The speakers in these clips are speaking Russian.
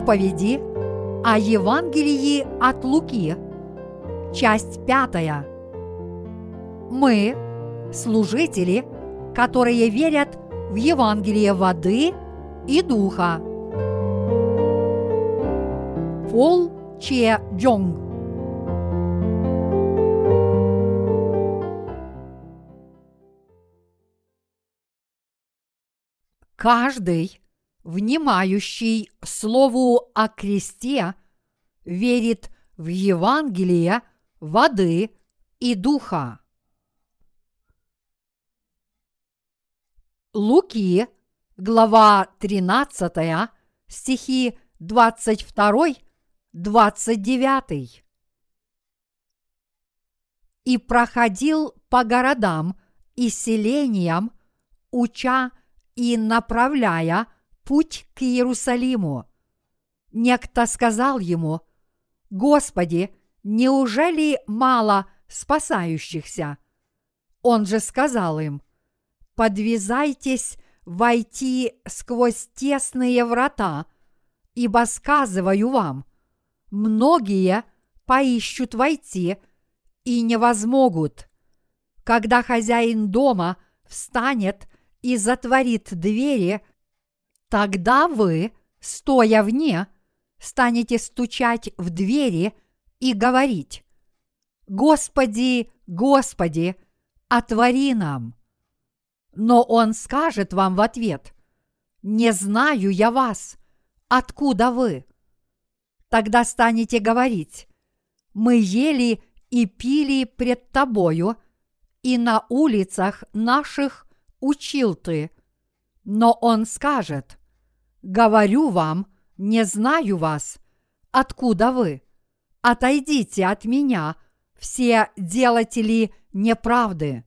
Проповеди о Евангелии от Луки, часть пятая. Мы – служители, которые верят в Евангелие воды и духа. Пол Че Джонг Каждый, внимающий Слову о кресте, верит в Евангелие воды и духа. Луки, глава 13, стихи 22-29. И проходил по городам и селениям, уча и направляя путь к Иерусалиму. Некто сказал ему, «Господи, неужели мало спасающихся?» Он же сказал им, «Подвязайтесь войти сквозь тесные врата, ибо сказываю вам, многие поищут войти и не возмогут. Когда хозяин дома встанет и затворит двери, тогда вы, стоя вне, станете стучать в двери и говорить, «Господи, Господи, отвори нам!» Но он скажет вам в ответ, «Не знаю я вас, откуда вы?» Тогда станете говорить, «Мы ели и пили пред тобою, и на улицах наших учил ты. Но он скажет, говорю вам, не знаю вас, откуда вы. Отойдите от меня, все делатели неправды.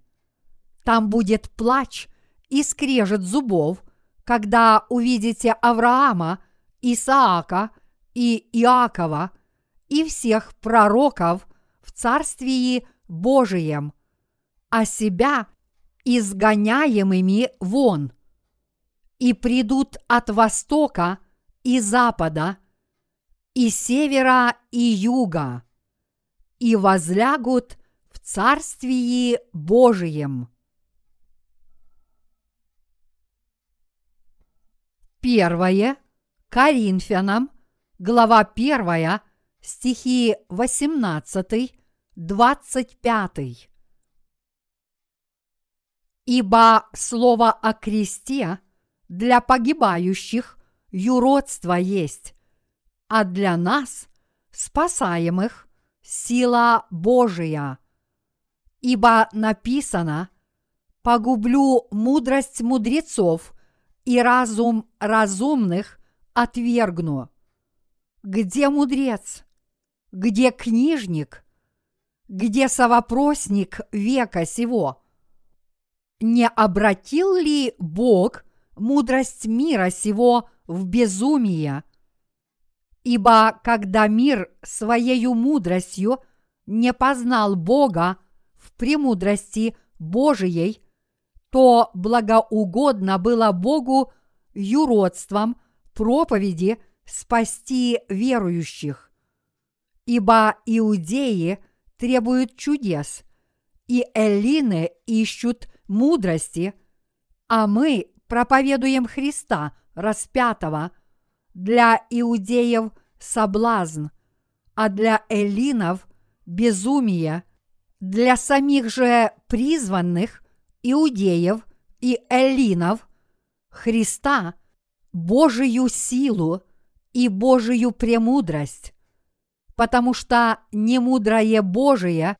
Там будет плач и скрежет зубов, когда увидите Авраама, Исаака и Иакова и всех пророков в Царствии Божием, а себя изгоняемыми вон. И придут от востока и запада, и севера и юга, и возлягут в Царствии Божием. Первое Коринфянам, глава первая, стихи 18, 25. Ибо слово о кресте для погибающих юродство есть, а для нас, спасаемых, сила Божия. Ибо написано «Погублю мудрость мудрецов и разум разумных отвергну». Где мудрец? Где книжник? Где совопросник века сего? не обратил ли Бог мудрость мира сего в безумие? Ибо когда мир своею мудростью не познал Бога в премудрости Божией, то благоугодно было Богу юродством проповеди спасти верующих. Ибо иудеи требуют чудес, и эллины ищут мудрости, а мы проповедуем Христа распятого, для иудеев соблазн, а для эллинов безумие, для самих же призванных иудеев и эллинов Христа Божию силу и Божию премудрость, потому что немудрое Божие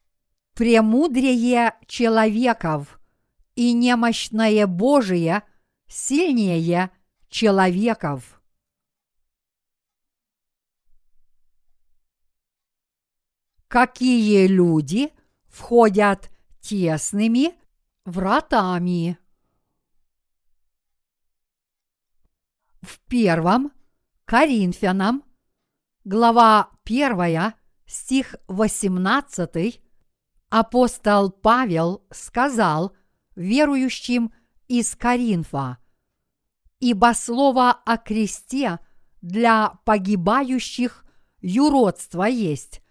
премудрее человеков – и немощное Божие сильнее человеков. Какие люди входят тесными вратами? В первом Коринфянам, глава 1, стих 18, апостол Павел сказал – верующим из Коринфа. Ибо слово о кресте для погибающих юродство есть,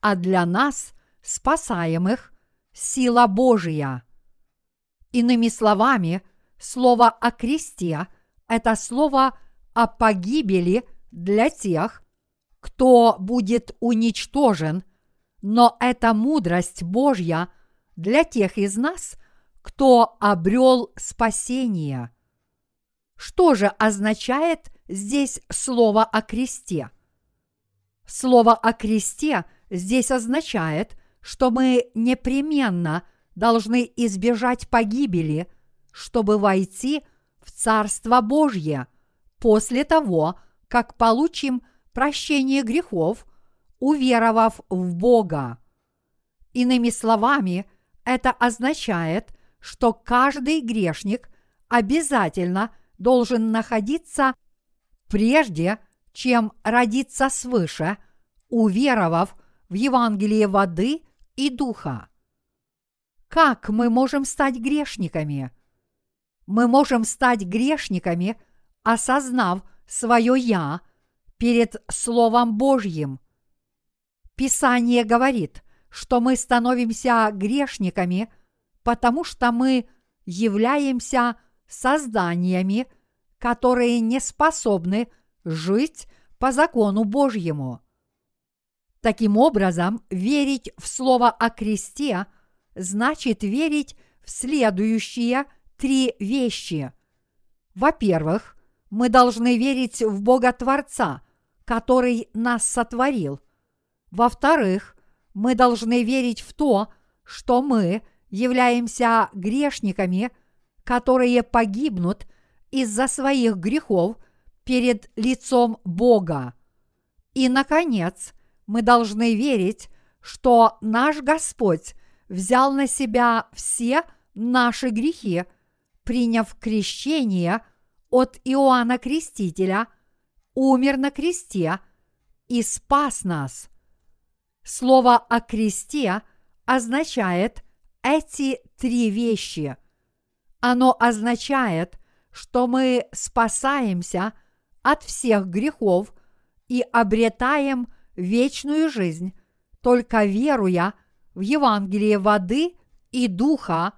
а для нас, спасаемых, сила Божия. Иными словами, слово о кресте – это слово о погибели для тех, кто будет уничтожен, но это мудрость Божья для тех из нас, кто обрел спасение. Что же означает здесь слово о кресте? Слово о кресте здесь означает, что мы непременно должны избежать погибели, чтобы войти в Царство Божье после того, как получим прощение грехов, уверовав в Бога. Иными словами, это означает, что каждый грешник обязательно должен находиться прежде, чем родиться свыше, уверовав в Евангелие воды и духа. Как мы можем стать грешниками? Мы можем стать грешниками, осознав свое «я» перед Словом Божьим. Писание говорит, что мы становимся грешниками, потому что мы являемся созданиями, которые не способны жить по закону Божьему. Таким образом, верить в Слово о кресте значит верить в следующие три вещи. Во-первых, мы должны верить в Бога Творца, который нас сотворил. Во-вторых, мы должны верить в то, что мы являемся грешниками, которые погибнут из-за своих грехов перед лицом Бога. И, наконец, мы должны верить, что наш Господь взял на себя все наши грехи, приняв крещение от Иоанна Крестителя, умер на кресте и спас нас. Слово о кресте означает эти три вещи. Оно означает, что мы спасаемся от всех грехов и обретаем вечную жизнь, только веруя в Евангелие воды и духа,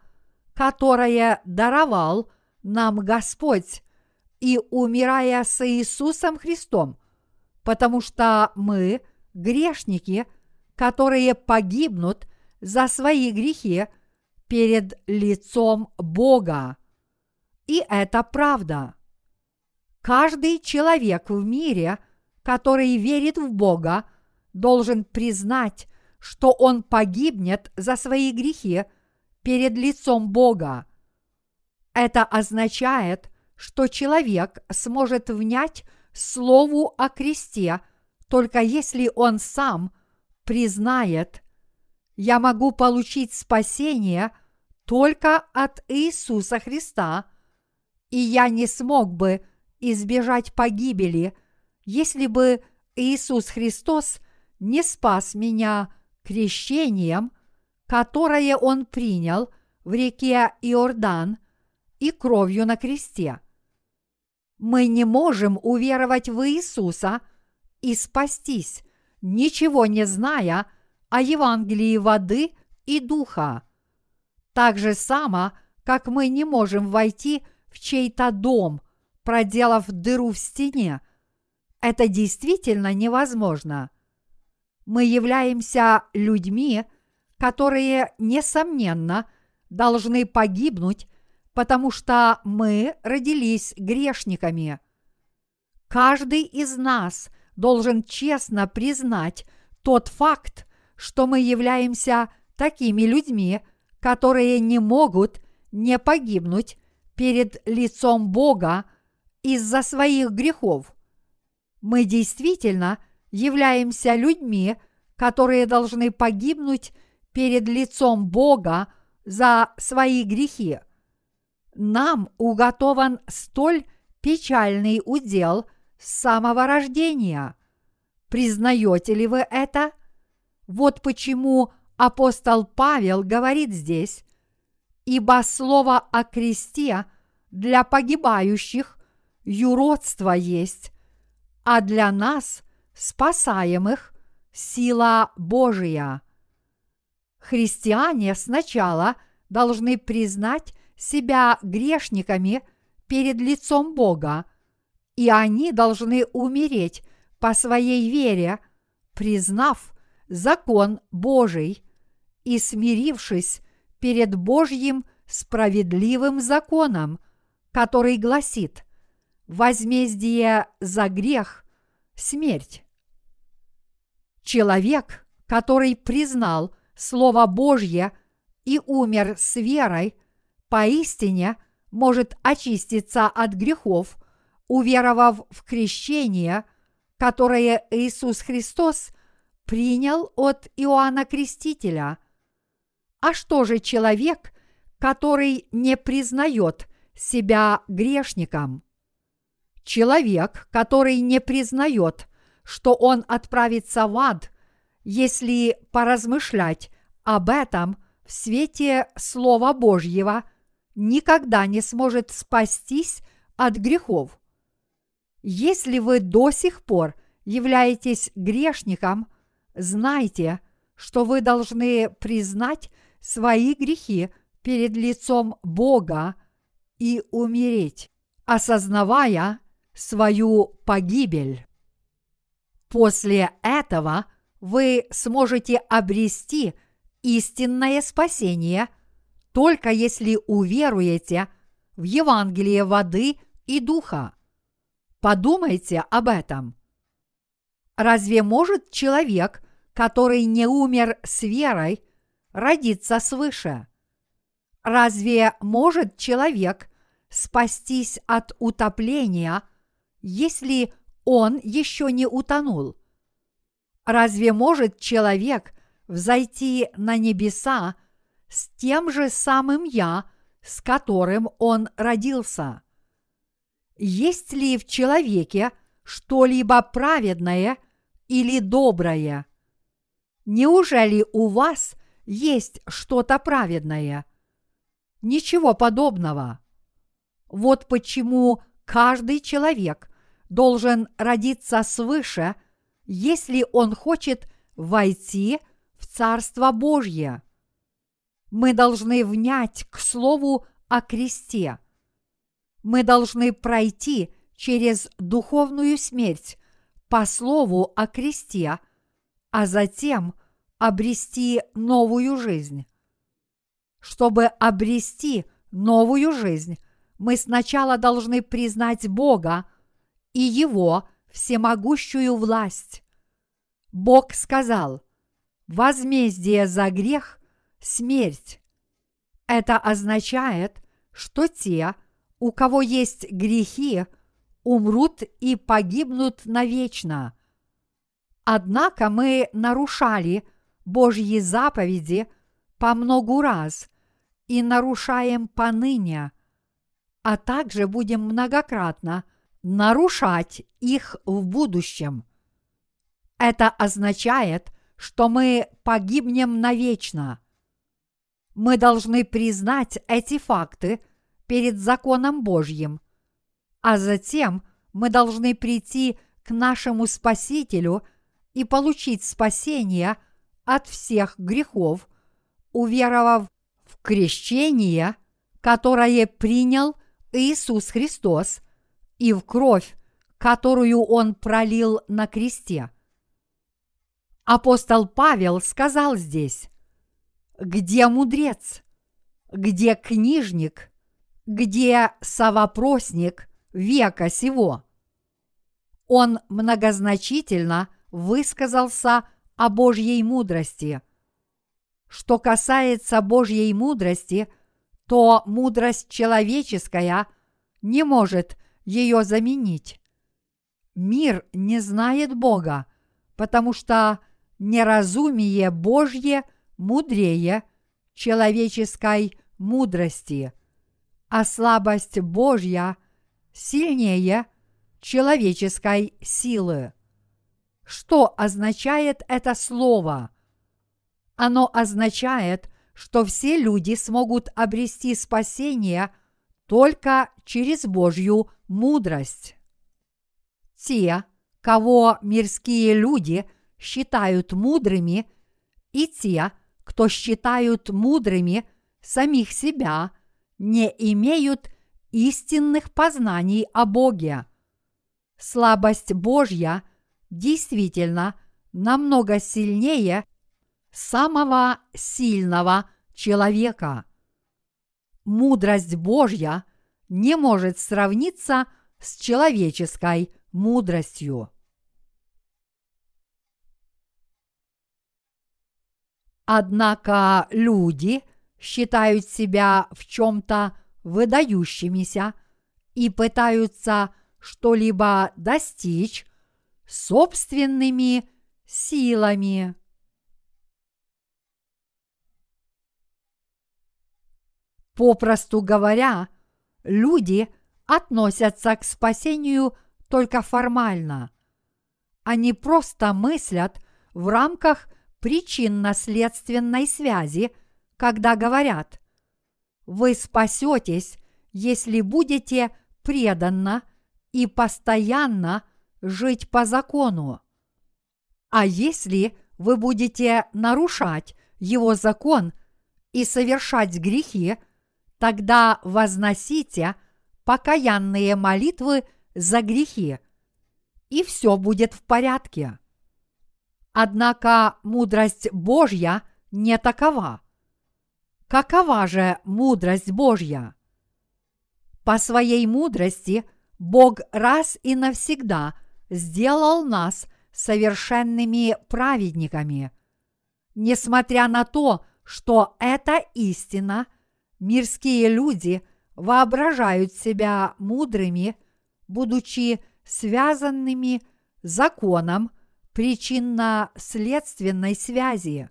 которое даровал нам Господь, и умирая с Иисусом Христом, потому что мы грешники, которые погибнут за свои грехи перед лицом Бога. И это правда. Каждый человек в мире, который верит в Бога, должен признать, что он погибнет за свои грехи перед лицом Бога. Это означает, что человек сможет внять слову о кресте, только если он сам признает, я могу получить спасение только от Иисуса Христа, и я не смог бы избежать погибели, если бы Иисус Христос не спас меня крещением, которое Он принял в реке Иордан и кровью на кресте. Мы не можем уверовать в Иисуса и спастись, ничего не зная о Евангелии воды и духа. Так же само, как мы не можем войти в чей-то дом – проделав дыру в стене. Это действительно невозможно. Мы являемся людьми, которые, несомненно, должны погибнуть, потому что мы родились грешниками. Каждый из нас должен честно признать тот факт, что мы являемся такими людьми, которые не могут не погибнуть перед лицом Бога из-за своих грехов. Мы действительно являемся людьми, которые должны погибнуть перед лицом Бога за свои грехи. Нам уготован столь печальный удел с самого рождения. Признаете ли вы это? Вот почему апостол Павел говорит здесь, ибо слово о кресте для погибающих юродство есть, а для нас, спасаемых, сила Божия. Христиане сначала должны признать себя грешниками перед лицом Бога, и они должны умереть по своей вере, признав закон Божий и смирившись перед Божьим справедливым законом, который гласит «Возмездие за грех – смерть». Человек, который признал Слово Божье и умер с верой, поистине может очиститься от грехов, уверовав в крещение, которое Иисус Христос принял от Иоанна Крестителя. А что же человек, который не признает себя грешником? Человек, который не признает, что он отправится в ад, если поразмышлять об этом в свете Слова Божьего, никогда не сможет спастись от грехов. Если вы до сих пор являетесь грешником, знайте, что вы должны признать свои грехи перед лицом Бога и умереть, осознавая свою погибель. После этого вы сможете обрести истинное спасение только если уверуете в Евангелие воды и духа. Подумайте об этом. Разве может человек, который не умер с верой, родиться свыше? Разве может человек спастись от утопления, если он еще не утонул? Разве может человек взойти на небеса с тем же самым «я», с которым он родился? Есть ли в человеке что-либо праведное или доброе? Неужели у вас есть что-то праведное? Ничего подобного. Вот почему каждый человек должен родиться свыше, если он хочет войти в Царство Божье. Мы должны внять к Слову о кресте. Мы должны пройти через духовную смерть по Слову о кресте, а затем обрести новую жизнь. Чтобы обрести новую жизнь, мы сначала должны признать Бога и Его всемогущую власть. Бог сказал, возмездие за грех – смерть. Это означает, что те, у кого есть грехи, умрут и погибнут навечно. Однако мы нарушали Божьи заповеди по многу раз и нарушаем поныне, а также будем многократно нарушать их в будущем. Это означает, что мы погибнем навечно. Мы должны признать эти факты перед законом Божьим, а затем мы должны прийти к нашему Спасителю и получить спасение от всех грехов, уверовав в крещение, которое принял Иисус Христос, и в кровь, которую Он пролил на кресте. Апостол Павел сказал здесь, где мудрец, где книжник, где совопросник века сего. Он многозначительно высказался о Божьей мудрости. Что касается Божьей мудрости, то мудрость человеческая не может ее заменить. Мир не знает Бога, потому что неразумие Божье мудрее человеческой мудрости, а слабость Божья сильнее человеческой силы. Что означает это слово? Оно означает, что все люди смогут обрести спасение только через Божью мудрость. Те, кого мирские люди считают мудрыми, и те, кто считают мудрыми самих себя, не имеют истинных познаний о Боге. Слабость Божья действительно намного сильнее самого сильного человека. Мудрость Божья не может сравниться с человеческой мудростью. Однако люди считают себя в чем-то выдающимися и пытаются что-либо достичь собственными силами. Попросту говоря, люди относятся к спасению только формально. Они просто мыслят в рамках причинно-следственной связи, когда говорят «Вы спасетесь, если будете преданно и постоянно жить по закону. А если вы будете нарушать его закон и совершать грехи – тогда возносите покаянные молитвы за грехи, и все будет в порядке. Однако мудрость Божья не такова. Какова же мудрость Божья? По своей мудрости Бог раз и навсегда сделал нас совершенными праведниками. Несмотря на то, что это истина – Мирские люди воображают себя мудрыми, будучи связанными законом причинно-следственной связи.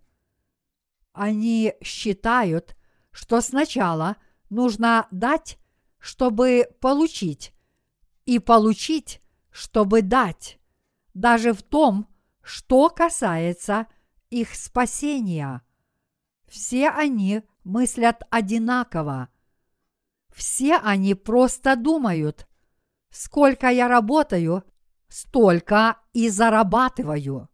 Они считают, что сначала нужно дать, чтобы получить, и получить, чтобы дать, даже в том, что касается их спасения. Все они мыслят одинаково. Все они просто думают, сколько я работаю, столько и зарабатываю.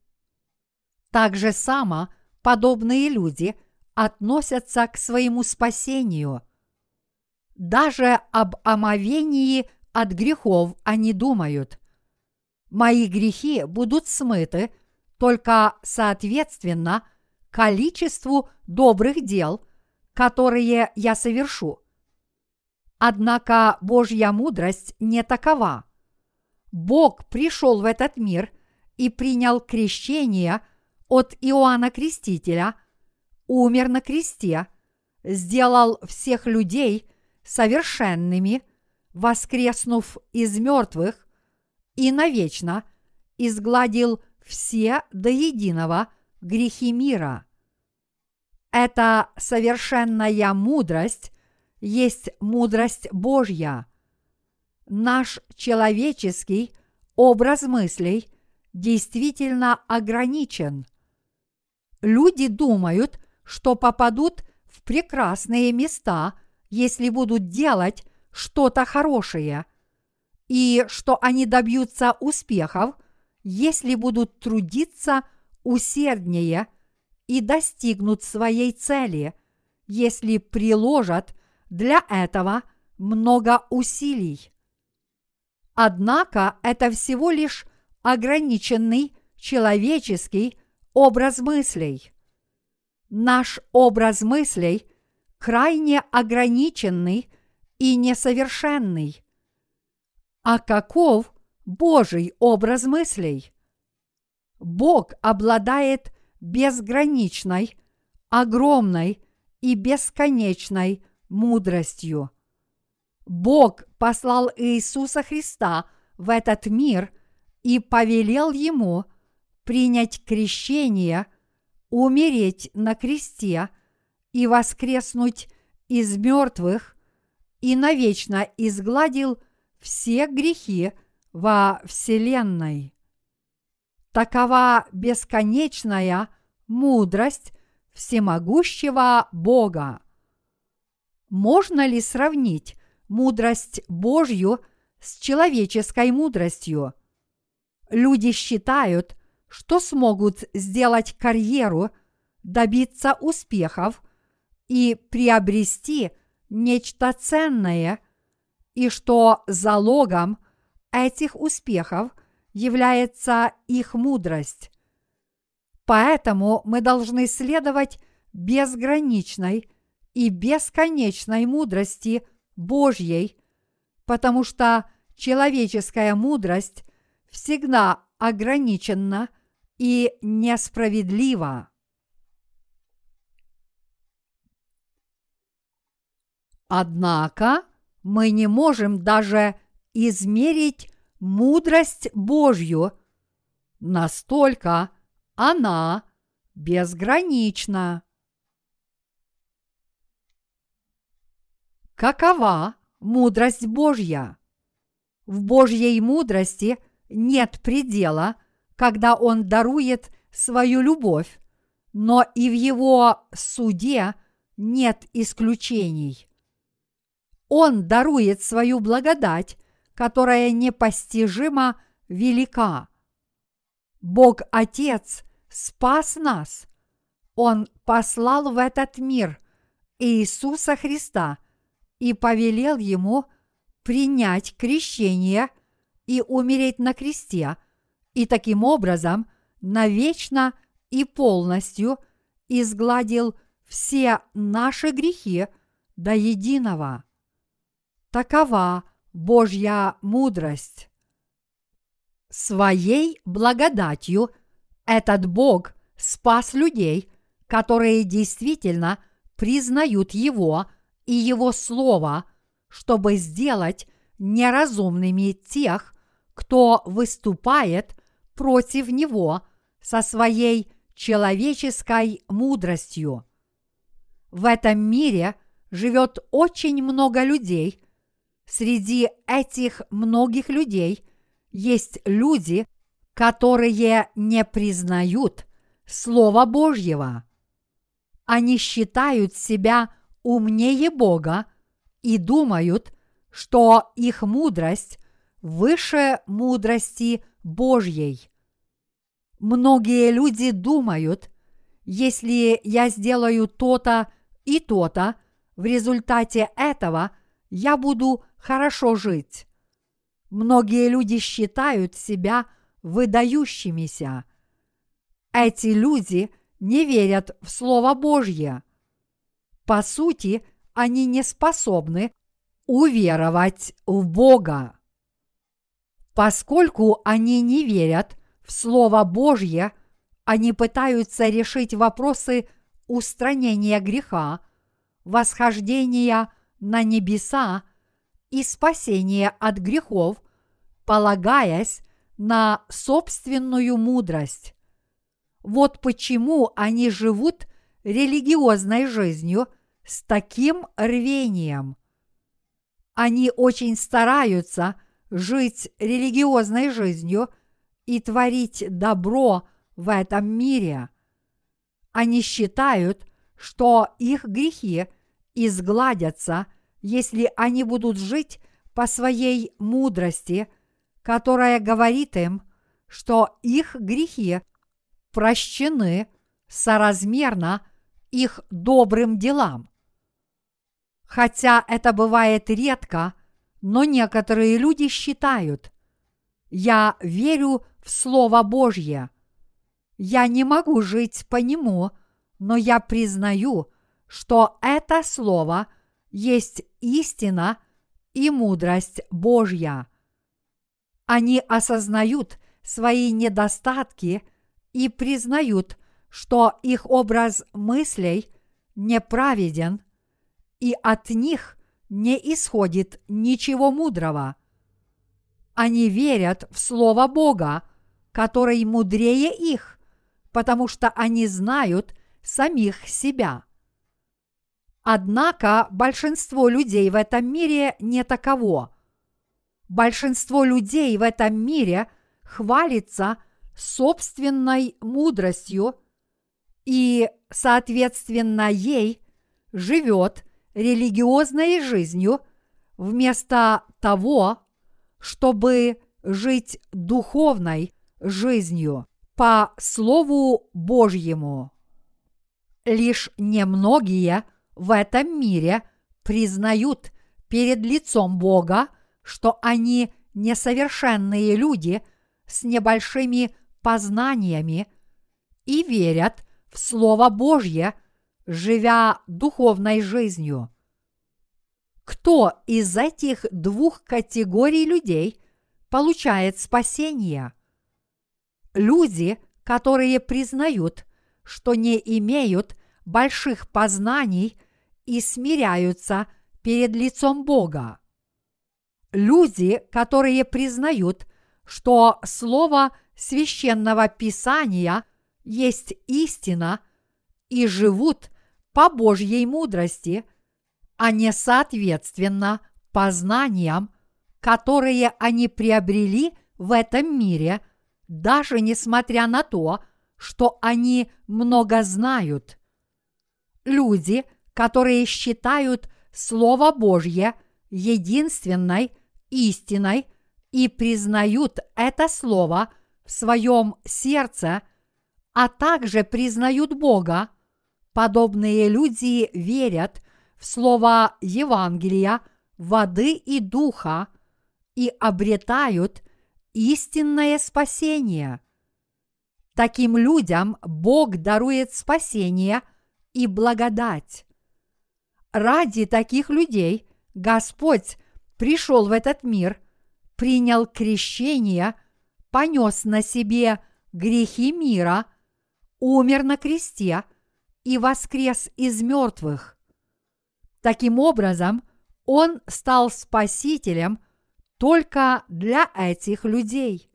Так же само подобные люди относятся к своему спасению. Даже об омовении от грехов они думают. Мои грехи будут смыты только соответственно количеству добрых дел, которые я совершу. Однако Божья мудрость не такова. Бог пришел в этот мир и принял крещение от Иоанна Крестителя, умер на кресте, сделал всех людей совершенными, воскреснув из мертвых и навечно изгладил все до единого грехи мира. Эта совершенная мудрость есть мудрость Божья. Наш человеческий образ мыслей действительно ограничен. Люди думают, что попадут в прекрасные места, если будут делать что-то хорошее, и что они добьются успехов, если будут трудиться усерднее – и достигнут своей цели, если приложат для этого много усилий. Однако это всего лишь ограниченный человеческий образ мыслей. Наш образ мыслей крайне ограниченный и несовершенный. А каков Божий образ мыслей? Бог обладает безграничной, огромной и бесконечной мудростью. Бог послал Иисуса Христа в этот мир и повелел ему принять крещение, умереть на кресте и воскреснуть из мертвых и навечно изгладил все грехи во Вселенной. Такова бесконечная мудрость всемогущего Бога. Можно ли сравнить мудрость Божью с человеческой мудростью? Люди считают, что смогут сделать карьеру, добиться успехов и приобрести нечто ценное, и что залогом этих успехов является их мудрость. Поэтому мы должны следовать безграничной и бесконечной мудрости Божьей, потому что человеческая мудрость всегда ограничена и несправедлива. Однако мы не можем даже измерить мудрость Божью, настолько она безгранична. Какова мудрость Божья? В Божьей мудрости нет предела, когда Он дарует свою любовь, но и в Его суде нет исключений. Он дарует свою благодать, которая непостижимо велика. Бог Отец спас нас. Он послал в этот мир Иисуса Христа и повелел ему принять крещение и умереть на кресте, и таким образом навечно и полностью изгладил все наши грехи до единого. Такова Божья мудрость. Своей благодатью этот Бог спас людей, которые действительно признают Его и Его Слово, чтобы сделать неразумными тех, кто выступает против Него со своей человеческой мудростью. В этом мире живет очень много людей. Среди этих многих людей есть люди, которые не признают Слова Божьего. Они считают себя умнее Бога и думают, что их мудрость выше мудрости Божьей. Многие люди думают, если я сделаю то-то и то-то, в результате этого я буду хорошо жить. Многие люди считают себя выдающимися. Эти люди не верят в Слово Божье. По сути, они не способны уверовать в Бога. Поскольку они не верят в Слово Божье, они пытаются решить вопросы устранения греха, восхождения на небеса и спасения от грехов, полагаясь на собственную мудрость. Вот почему они живут религиозной жизнью с таким рвением. Они очень стараются жить религиозной жизнью и творить добро в этом мире. Они считают, что их грехи изгладятся, если они будут жить по своей мудрости – которая говорит им, что их грехи прощены соразмерно их добрым делам. Хотя это бывает редко, но некоторые люди считают, я верю в Слово Божье. Я не могу жить по нему, но я признаю, что это Слово есть истина и мудрость Божья. Они осознают свои недостатки и признают, что их образ мыслей неправеден, и от них не исходит ничего мудрого. Они верят в Слово Бога, который мудрее их, потому что они знают самих себя. Однако большинство людей в этом мире не таково – Большинство людей в этом мире хвалится собственной мудростью и, соответственно, ей живет религиозной жизнью вместо того, чтобы жить духовной жизнью по Слову Божьему. Лишь немногие в этом мире признают перед лицом Бога, что они несовершенные люди с небольшими познаниями и верят в Слово Божье, живя духовной жизнью. Кто из этих двух категорий людей получает спасение? Люди, которые признают, что не имеют больших познаний и смиряются перед лицом Бога. Люди, которые признают, что Слово священного Писания есть истина и живут по Божьей мудрости – а не соответственно познаниям, которые они приобрели в этом мире, даже несмотря на то, что они много знают. Люди, которые считают Слово Божье единственной истиной и признают это Слово в своем сердце, а также признают Бога, подобные люди верят в слово Евангелия, воды и духа и обретают истинное спасение. Таким людям Бог дарует спасение и благодать. Ради таких людей Господь пришел в этот мир, принял крещение, понес на себе грехи мира, умер на кресте и воскрес из мертвых. Таким образом, он стал спасителем только для этих людей.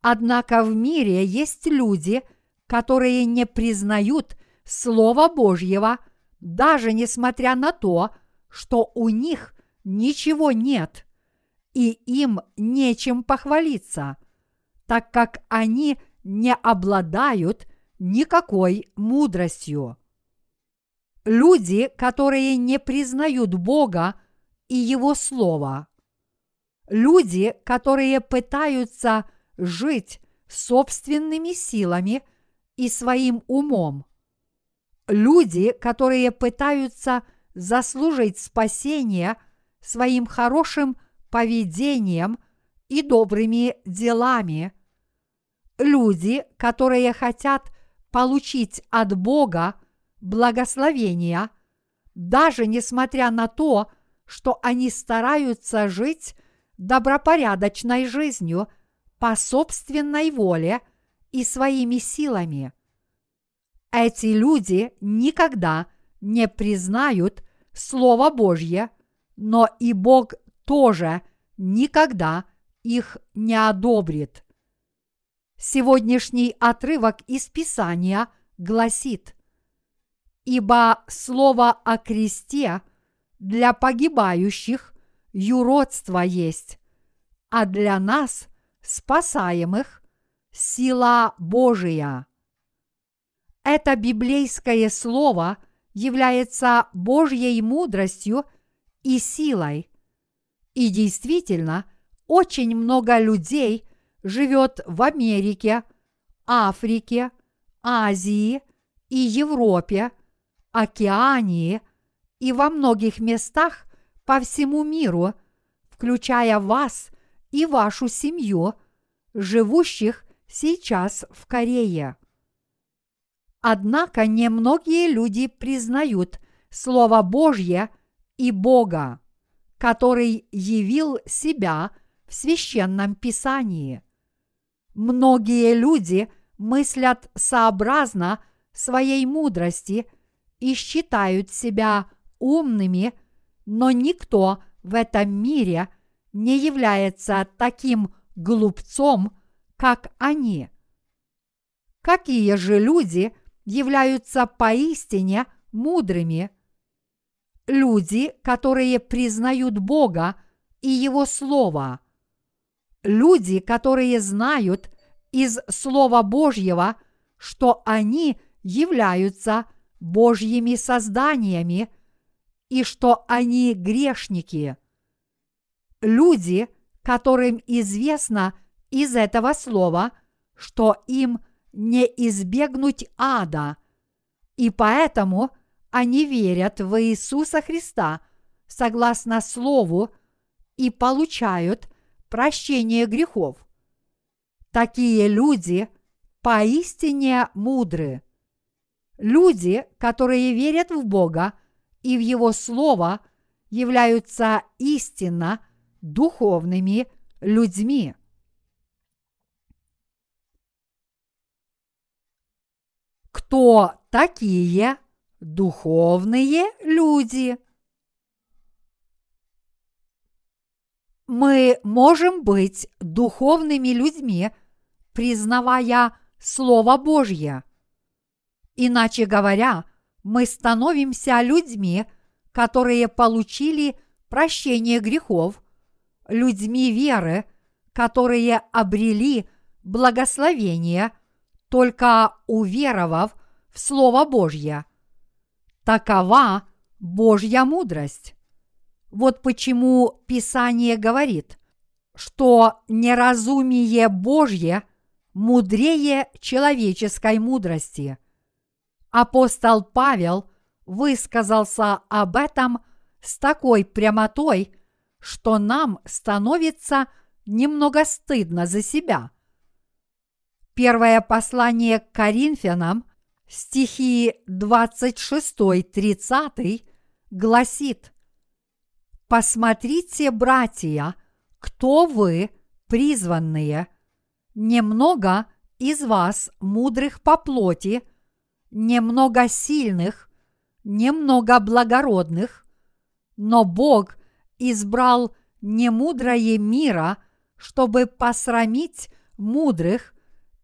Однако в мире есть люди, которые не признают Слова Божьего, даже несмотря на то, что у них ничего нет, и им нечем похвалиться, так как они не обладают никакой мудростью. Люди, которые не признают Бога и Его Слово. Люди, которые пытаются жить собственными силами и своим умом. Люди, которые пытаются заслужить спасение своим хорошим поведением и добрыми делами. Люди, которые хотят получить от Бога благословения, даже несмотря на то, что они стараются жить добропорядочной жизнью по собственной воле и своими силами. Эти люди никогда не признают Слово Божье, но и Бог тоже никогда их не одобрит. Сегодняшний отрывок из Писания гласит – ибо слово о кресте для погибающих юродство есть, а для нас, спасаемых, сила Божия. Это библейское слово является Божьей мудростью и силой. И действительно, очень много людей живет в Америке, Африке, Азии и Европе – Океании и во многих местах по всему миру, включая вас и вашу семью, живущих сейчас в Корее. Однако немногие люди признают Слово Божье и Бога, который явил себя в священном Писании. Многие люди мыслят сообразно своей мудрости – и считают себя умными, но никто в этом мире не является таким глупцом, как они. Какие же люди являются поистине мудрыми? Люди, которые признают Бога и Его Слово. Люди, которые знают из Слова Божьего, что они являются – Божьими созданиями и что они грешники. Люди, которым известна из этого слова, что им не избегнуть ада, и поэтому они верят в Иисуса Христа согласно Слову и получают прощение грехов. Такие люди поистине мудры. Люди, которые верят в Бога и в Его Слово, являются истинно духовными людьми. Кто такие духовные люди? Мы можем быть духовными людьми, признавая Слово Божье. Иначе говоря, мы становимся людьми, которые получили прощение грехов, людьми веры, которые обрели благословение, только уверовав в Слово Божье. Такова Божья мудрость. Вот почему Писание говорит, что неразумие Божье мудрее человеческой мудрости. Апостол Павел высказался об этом с такой прямотой, что нам становится немного стыдно за себя. Первое послание к Коринфянам, стихи 26-30 гласит Посмотрите, братья, кто вы, призванные, немного из вас мудрых по плоти, немного сильных, немного благородных, но Бог избрал немудрое мира, чтобы посрамить мудрых,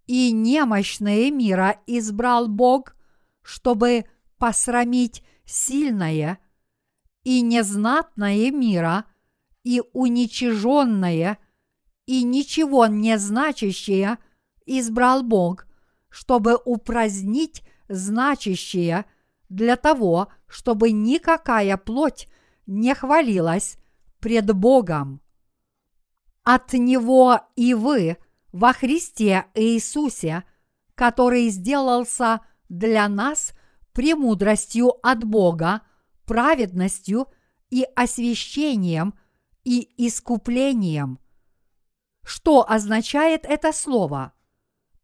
и немощное мира избрал Бог, чтобы посрамить сильное – и незнатное мира, и уничиженное, и ничего не значащее избрал Бог, чтобы упразднить значащее для того, чтобы никакая плоть не хвалилась пред Богом. От Него и вы во Христе Иисусе, который сделался для нас премудростью от Бога – праведностью и освящением и искуплением. Что означает это слово?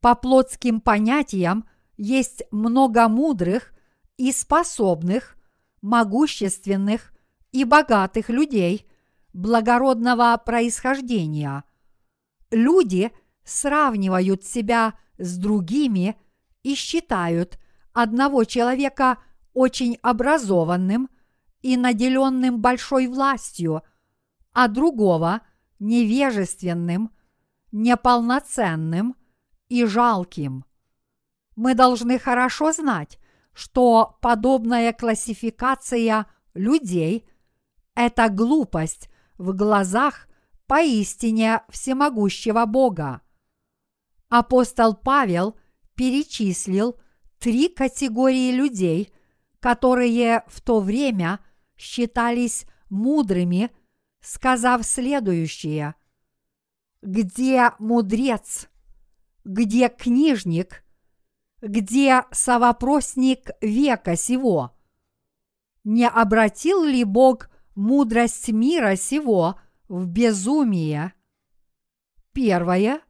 По плотским понятиям есть много мудрых и способных, могущественных и богатых людей благородного происхождения. Люди сравнивают себя с другими и считают одного человека очень образованным и наделенным большой властью, а другого невежественным, неполноценным и жалким. Мы должны хорошо знать, что подобная классификация людей – это глупость в глазах поистине всемогущего Бога. Апостол Павел перечислил три категории людей, которые в то время – считались мудрыми, сказав следующее. Где мудрец? Где книжник? Где совопросник века сего? Не обратил ли Бог мудрость мира сего в безумие? Первое.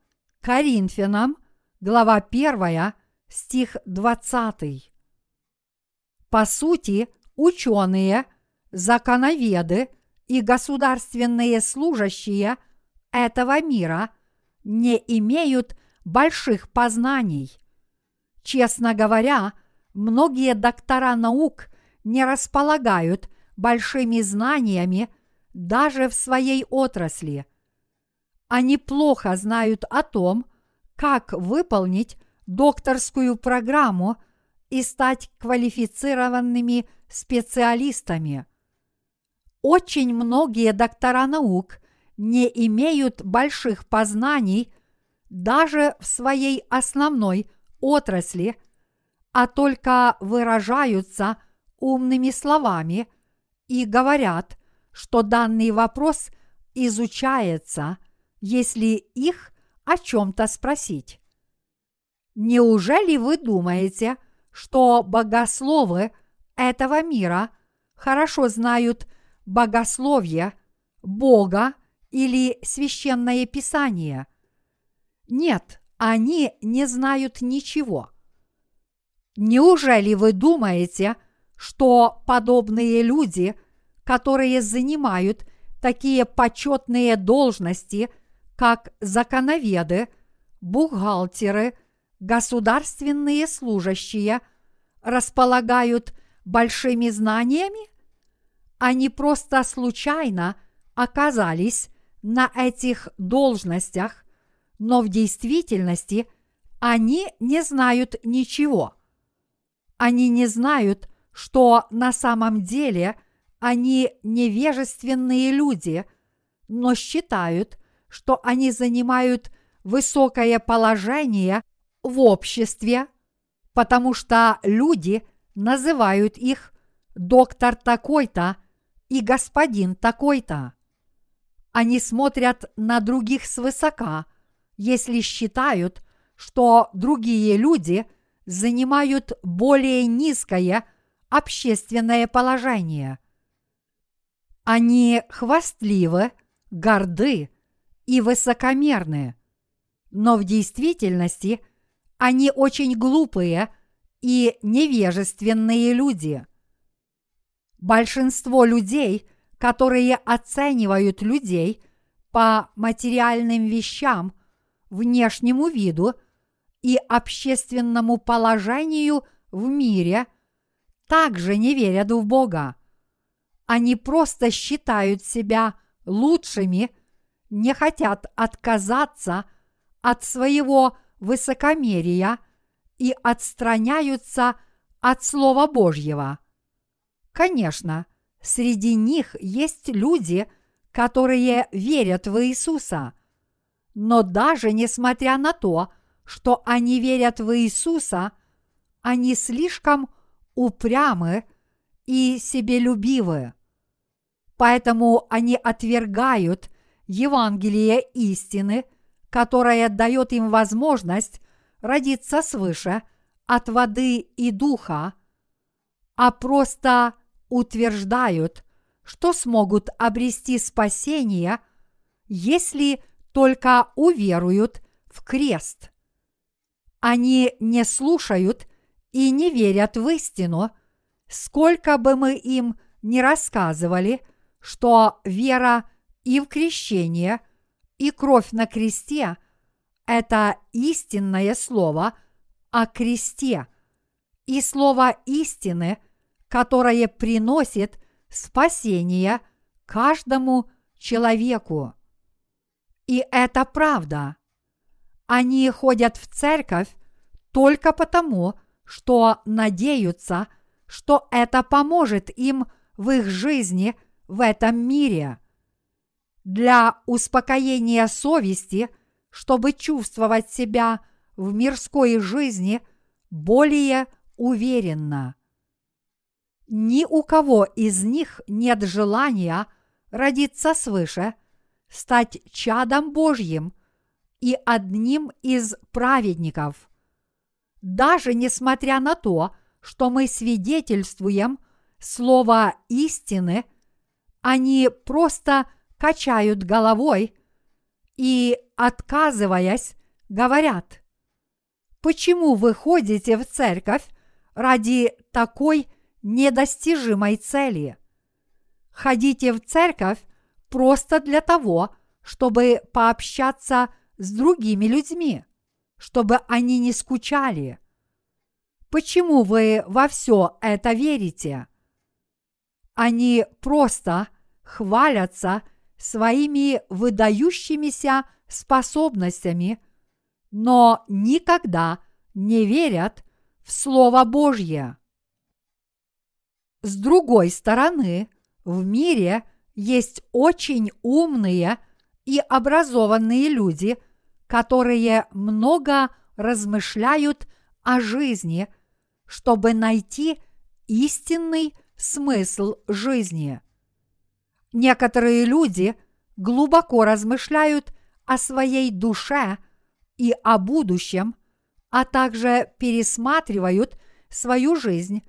Коринфянам, глава первая, стих двадцатый. По сути, ученые – законоведы и государственные служащие этого мира не имеют больших познаний. Честно говоря, многие доктора наук не располагают большими знаниями даже в своей отрасли. Они плохо знают о том, как выполнить докторскую программу и стать квалифицированными специалистами. Очень многие доктора наук не имеют больших познаний даже в своей основной отрасли, а только выражаются умными словами и говорят, что данный вопрос изучается, если их о чем-то спросить. Неужели вы думаете, что богословы этого мира хорошо знают богословие, Бога или священное писание? Нет, они не знают ничего. Неужели вы думаете, что подобные люди, которые занимают такие почетные должности, как законоведы, бухгалтеры, государственные служащие, располагают большими знаниями? Они просто случайно оказались на этих должностях, но в действительности они не знают ничего. Они не знают, что на самом деле они невежественные люди, но считают, что они занимают высокое положение в обществе, потому что люди называют их доктор такой-то и господин такой-то. Они смотрят на других свысока, если считают, что другие люди занимают более низкое общественное положение. Они хвастливы, горды и высокомерны, но в действительности они очень глупые и невежественные люди. Большинство людей, которые оценивают людей по материальным вещам, внешнему виду и общественному положению в мире, также не верят в Бога. Они просто считают себя лучшими, не хотят отказаться от своего высокомерия и отстраняются от Слова Божьего. Конечно, среди них есть люди, которые верят в Иисуса. Но даже несмотря на то, что они верят в Иисуса, они слишком упрямы и себелюбивы. Поэтому они отвергают Евангелие истины, которое дает им возможность родиться свыше от воды и духа, а просто утверждают, что смогут обрести спасение, если только уверуют в крест. Они не слушают и не верят в истину, сколько бы мы им ни рассказывали, что вера и в крещение, и кровь на кресте – это истинное слово о кресте, и слово истины, которое приносит спасение каждому человеку. И это правда. Они ходят в церковь только потому, что надеются, что это поможет им в их жизни в этом мире. Для успокоения совести, чтобы чувствовать себя в мирской жизни более уверенно. Ни у кого из них нет желания родиться свыше, стать чадом Божьим и одним из праведников. Даже несмотря на то, что мы свидетельствуем слово истины, они просто качают головой и, отказываясь, говорят, почему вы ходите в церковь ради такой недостижимой цели? Ходите в церковь просто для того, чтобы пообщаться с другими людьми, чтобы они не скучали. Почему вы во все это верите? Они просто хвалятся своими выдающимися способностями, но никогда не верят в Слово Божье. С другой стороны, в мире есть очень умные и образованные люди, которые много размышляют о жизни, чтобы найти истинный смысл жизни. Некоторые люди глубоко размышляют о своей душе и о будущем, а также пересматривают свою жизнь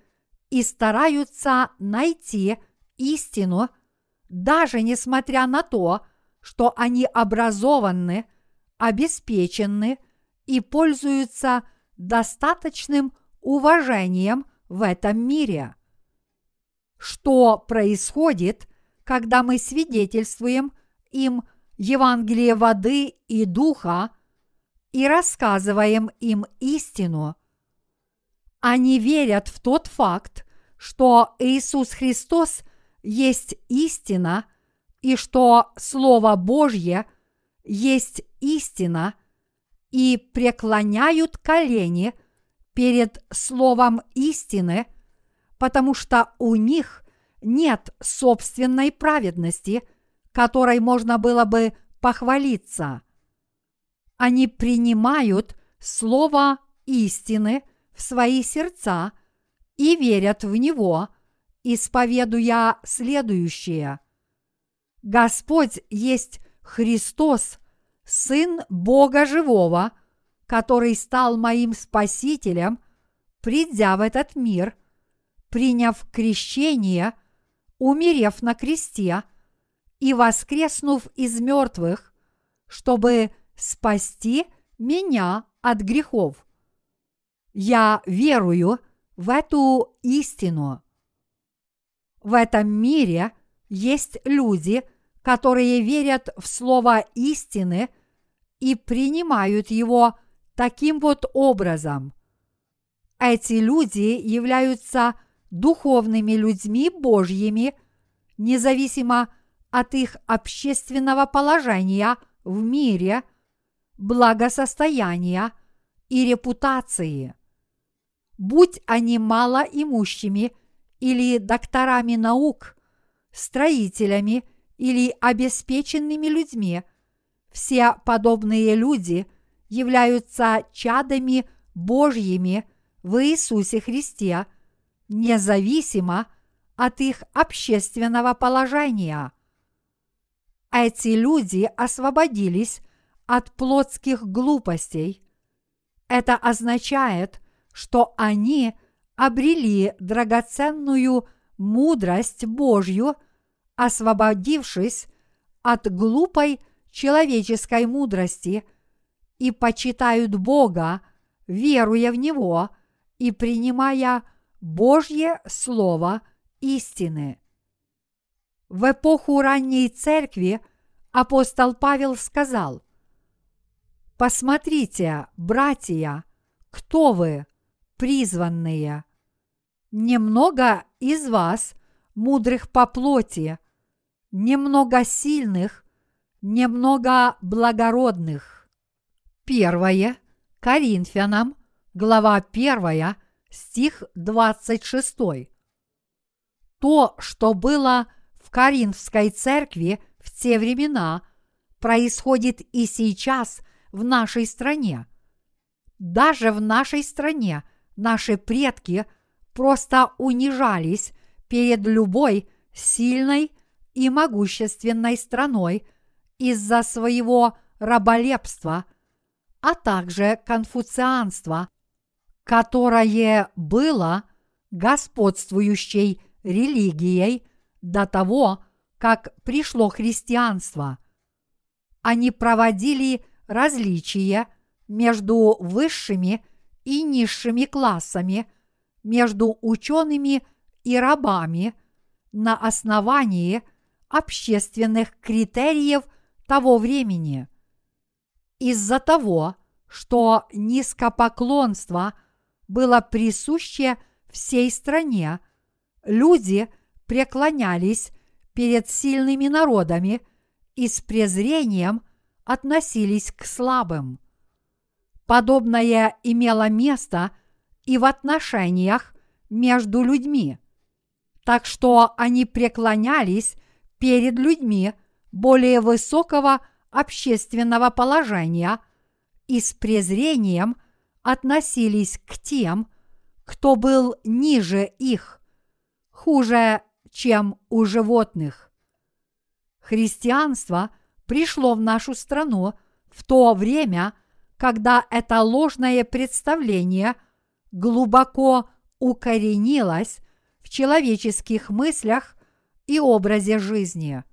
и стараются найти истину, даже несмотря на то, что они образованы, обеспечены и пользуются достаточным уважением в этом мире. Что происходит, когда мы свидетельствуем им Евангелие воды и духа и рассказываем им истину? Они верят в тот факт, что Иисус Христос есть истина и что Слово Божье есть истина, и преклоняют колени перед Словом истины, потому что у них нет собственной праведности, которой можно было бы похвалиться. Они принимают Слово истины в свои сердца и верят в него, исповедуя следующее. Господь есть Христос, Сын Бога Живого, который стал моим Спасителем, придя в этот мир, приняв крещение, умерев на кресте и воскреснув из мертвых, чтобы спасти меня от грехов. Я верую в эту истину. В этом мире есть люди, которые верят в слово истины и принимают его таким вот образом. Эти люди являются духовными людьми Божьими, независимо от их общественного положения в мире, благосостояния и репутации. Будь они малоимущими или докторами наук, строителями или обеспеченными людьми, все подобные люди являются чадами Божьими в Иисусе Христе, независимо от их общественного положения. Эти люди освободились от плотских глупостей. Это означает, что они обрели драгоценную мудрость Божью – освободившись от глупой человеческой мудрости и почитают Бога, веруя в Него и принимая Божье Слово истины. В эпоху ранней церкви апостол Павел сказал, «Посмотрите, братья, кто вы, призванные? Немного из вас мудрых по плоти, немного сильных, немного благородных. Первое Коринфянам, глава 1, стих 26. То, что было в Коринфской церкви в те времена, происходит и сейчас в нашей стране. Даже в нашей стране наши предки просто унижались перед любой сильной и могущественной страной из-за своего раболепства, а также конфуцианства, которое было господствующей религией до того, как пришло христианство. Они проводили различия между высшими и низшими классами, между учеными и рабами на основании – общественных критериев того времени. Из-за того, что низкопоклонство было присуще всей стране, люди преклонялись перед сильными народами и с презрением относились к слабым. Подобное имело место и в отношениях между людьми, так что они преклонялись перед людьми более высокого общественного положения и с презрением относились к тем, кто был ниже их, хуже, чем у животных. Христианство пришло в нашу страну в то время, когда это ложное представление глубоко укоренилось в человеческих мыслях и образе жизни.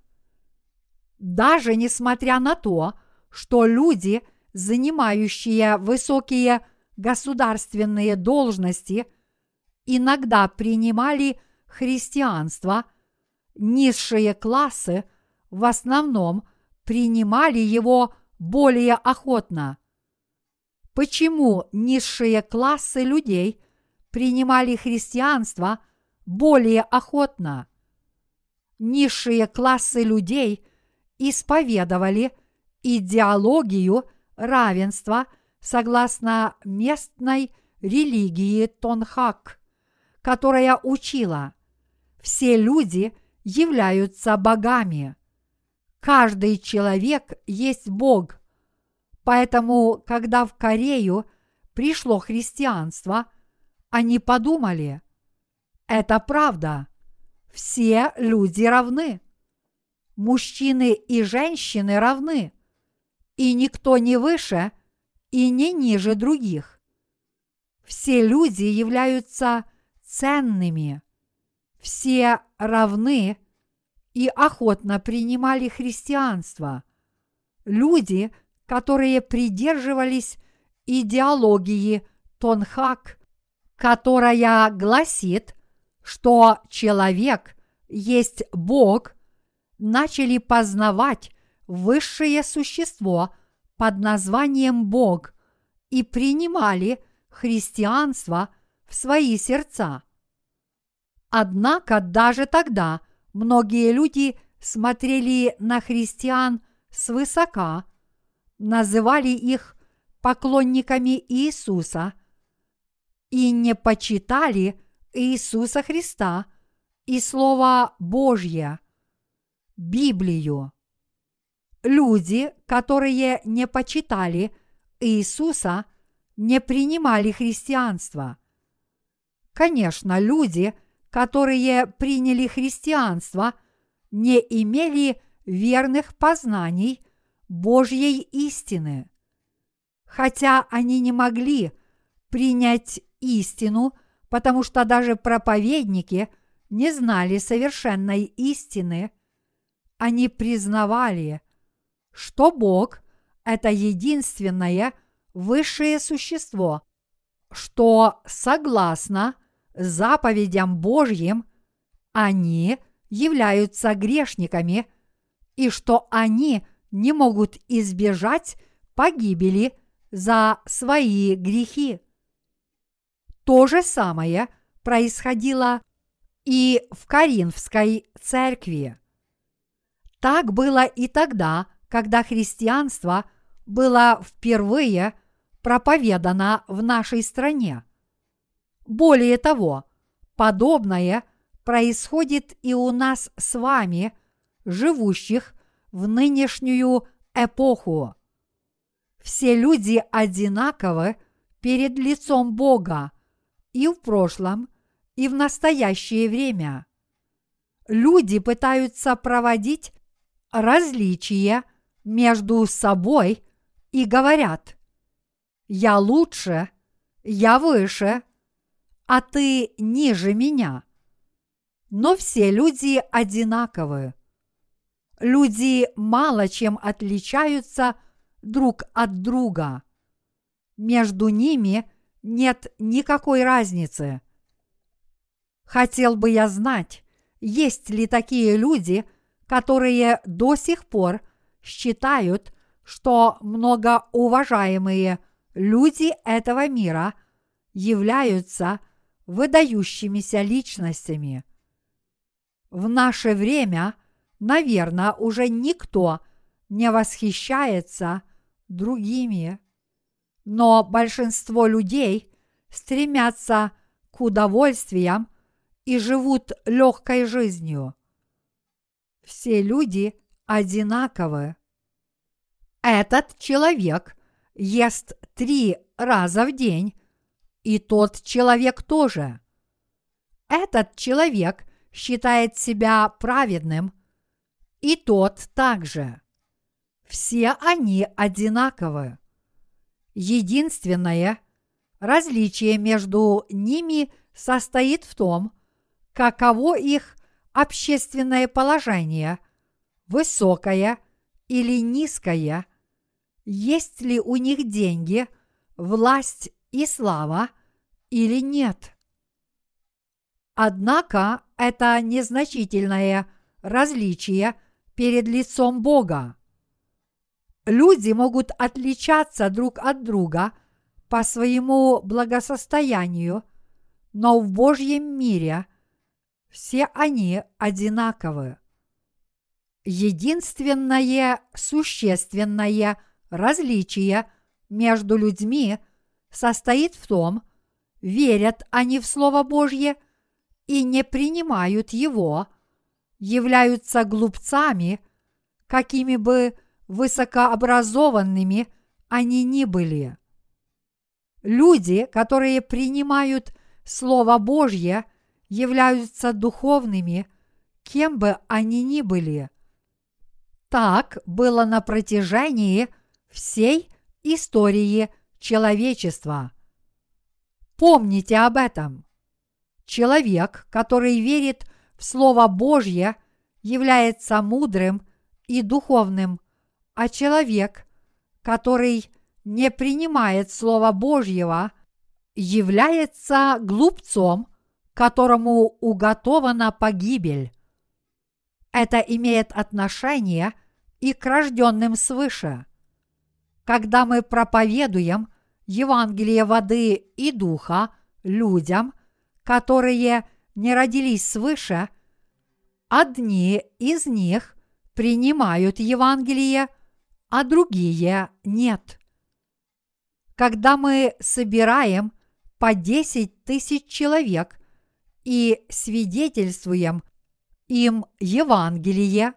Даже несмотря на то, что люди, занимающие высокие государственные должности, иногда принимали христианство, низшие классы в основном принимали его более охотно. Почему низшие классы людей принимали христианство более охотно? Низшие классы людей исповедовали идеологию равенства согласно местной религии Тонхак, которая учила все люди являются богами. Каждый человек есть Бог. Поэтому, когда в Корею пришло христианство, они подумали, это правда, все люди равны. Мужчины и женщины равны, и никто не выше и не ниже других. Все люди являются ценными, все равны и охотно принимали христианство. Люди, которые придерживались идеологии Тонхак, которая гласит, что человек есть Бог, начали познавать высшее существо под названием Бог и принимали христианство в свои сердца. Однако даже тогда многие люди смотрели на христиан свысока, называли их поклонниками Иисуса и не почитали Иисуса Христа и Слово Божье, Библию. Люди, которые не почитали Иисуса, не принимали христианство. Конечно, люди – которые приняли христианство, не имели верных познаний Божьей истины. Хотя они не могли принять истину, потому что даже проповедники не знали совершенной истины, они признавали, что Бог – это единственное высшее существо, что согласно заповедям Божьим, они являются грешниками и что они не могут избежать погибели за свои грехи. То же самое происходило и в Каринфской церкви. Так было и тогда, когда христианство было впервые проповедано в нашей стране. Более того, подобное происходит и у нас с вами, живущих в нынешнюю эпоху. Все люди одинаковы перед лицом Бога и в прошлом, и в настоящее время. Люди пытаются проводить различия между собой и говорят «Я лучше», «Я выше», а ты ниже меня. Но все люди одинаковы. Люди мало чем отличаются друг от друга. Между ними нет никакой разницы. Хотел бы я знать, есть ли такие люди, которые до сих пор считают, что многоуважаемые люди этого мира являются выдающимися личностями. В наше время, наверное, уже никто не восхищается другими, но большинство людей стремятся к удовольствиям и живут легкой жизнью. Все люди одинаковы. Этот человек ест три раза в день и тот человек тоже. Этот человек считает себя праведным, и тот также. Все они одинаковы. Единственное различие между ними состоит в том, каково их общественное положение, высокое или низкое, есть ли у них деньги, власть и слава или нет. Однако это незначительное различие перед лицом Бога. Люди могут отличаться друг от друга по своему благосостоянию, но в Божьем мире все они одинаковы. Единственное существенное различие между людьми состоит в том, верят они в Слово Божье и не принимают его, являются глупцами, какими бы высокообразованными они ни были. Люди, которые принимают Слово Божье, являются духовными, кем бы они ни были. Так было на протяжении всей истории человечества. Помните об этом. Человек, который верит в Слово Божье, является мудрым и духовным – а человек, который не принимает Слова Божьего, является глупцом, которому уготована погибель. Это имеет отношение и к рожденным свыше. Когда мы проповедуем Евангелие воды и духа людям, которые не родились свыше, одни из них принимают Евангелие – а другие нет. Когда мы собираем по 10 тысяч человек и свидетельствуем им Евангелие,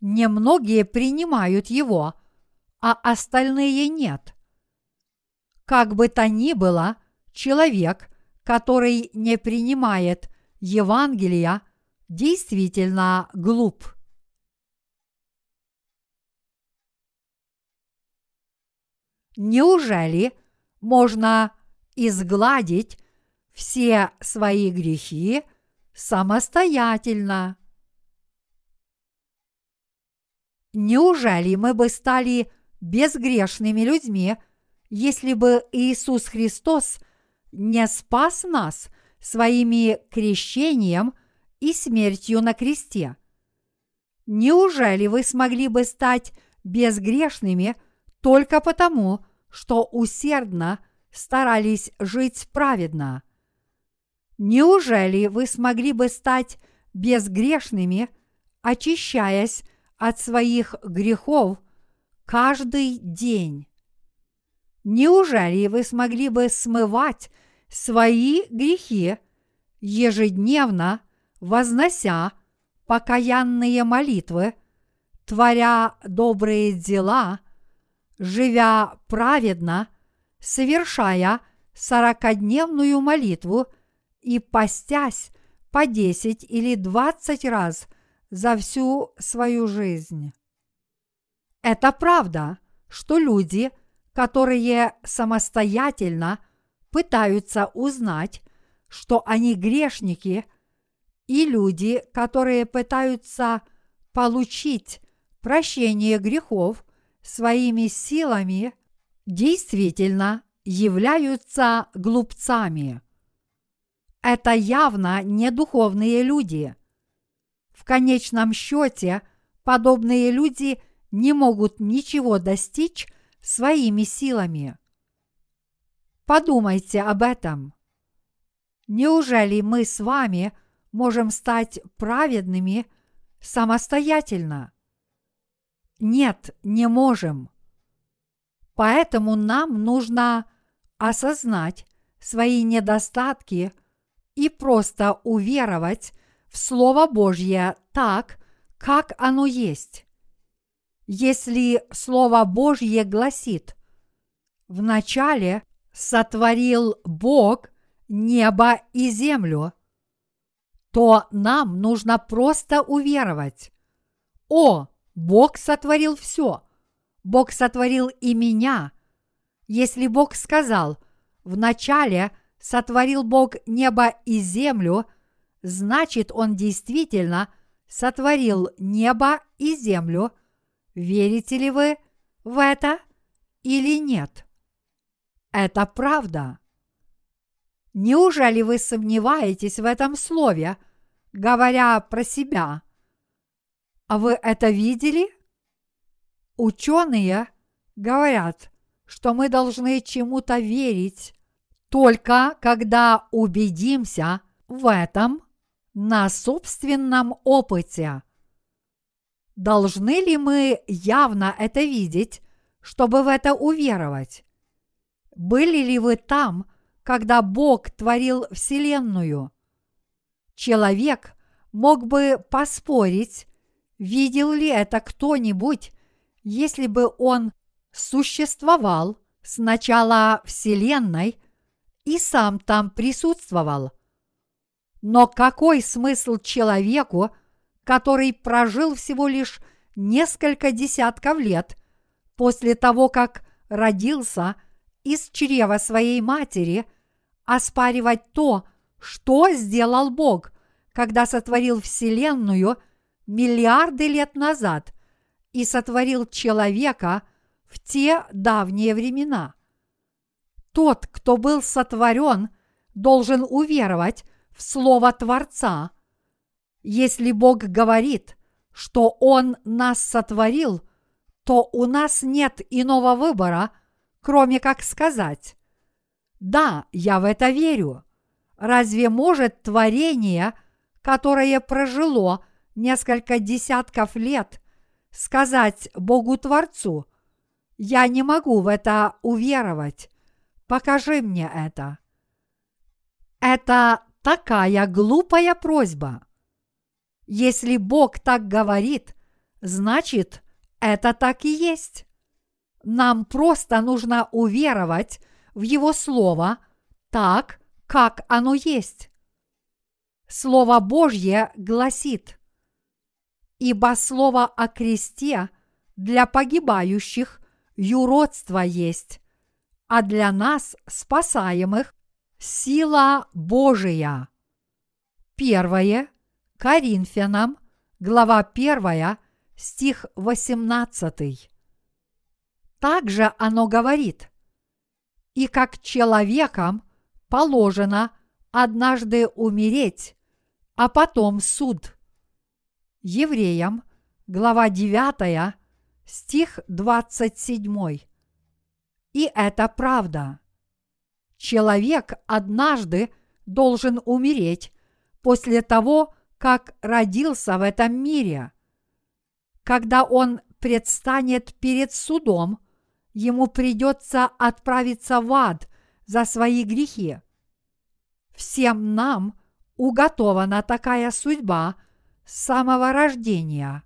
немногие принимают его, а остальные нет. Как бы то ни было, человек, который не принимает Евангелия, действительно глуп. Неужели можно изгладить все свои грехи самостоятельно? Неужели мы бы стали безгрешными людьми, если бы Иисус Христос не спас нас своими крещением и смертью на кресте? Неужели вы смогли бы стать безгрешными – только потому, что усердно старались жить праведно. Неужели вы смогли бы стать безгрешными, очищаясь от своих грехов каждый день? Неужели вы смогли бы смывать свои грехи ежедневно, вознося покаянные молитвы, творя добрые дела – живя праведно, совершая сорокодневную молитву и постясь по десять или двадцать раз за всю свою жизнь. Это правда, что люди, которые самостоятельно пытаются узнать, что они грешники, и люди, которые пытаются получить прощение грехов своими силами действительно являются глупцами. Это явно не духовные люди. В конечном счете, подобные люди не могут ничего достичь своими силами. Подумайте об этом. Неужели мы с вами можем стать праведными самостоятельно? Нет, не можем. Поэтому нам нужно осознать свои недостатки и просто уверовать в Слово Божье так, как оно есть. Если Слово Божье гласит «Вначале сотворил Бог небо и землю», то нам нужно просто уверовать. О, Бог сотворил все. Бог сотворил и меня. Если Бог сказал, вначале сотворил Бог небо и землю, значит Он действительно сотворил небо и землю. Верите ли вы в это или нет? Это правда. Неужели вы сомневаетесь в этом слове, говоря про себя? А вы это видели? Ученые говорят, что мы должны чему-то верить только когда убедимся в этом на собственном опыте. Должны ли мы явно это видеть, чтобы в это уверовать? Были ли вы там, когда Бог творил Вселенную? Человек мог бы поспорить, видел ли это кто-нибудь, если бы он существовал с начала Вселенной и сам там присутствовал. Но какой смысл человеку, который прожил всего лишь несколько десятков лет после того, как родился из чрева своей матери, оспаривать то, что сделал Бог, когда сотворил Вселенную миллиарды лет назад и сотворил человека в те давние времена. Тот, кто был сотворен, должен уверовать в Слово Творца. Если Бог говорит, что Он нас сотворил, то у нас нет иного выбора, кроме как сказать «Да, я в это верю». Разве может творение, которое прожило несколько десятков лет, сказать Богу Творцу «Я не могу в это уверовать, покажи мне это»? Это такая глупая просьба. Если Бог так говорит, значит, это так и есть. Нам просто нужно уверовать в Его Слово так, как оно есть. Слово Божье гласит, «Ибо слово о кресте для погибающих юродство есть, а для нас, спасаемых, Сила Божия. Первое Коринфянам, глава 1, стих 18. Также оно говорит, и как человекам положено однажды умереть, а потом суд. Евреям, глава 9, стих 27. И это правда человек однажды должен умереть после того, как родился в этом мире. Когда он предстанет перед судом, ему придется отправиться в ад за свои грехи. Всем нам уготована такая судьба с самого рождения.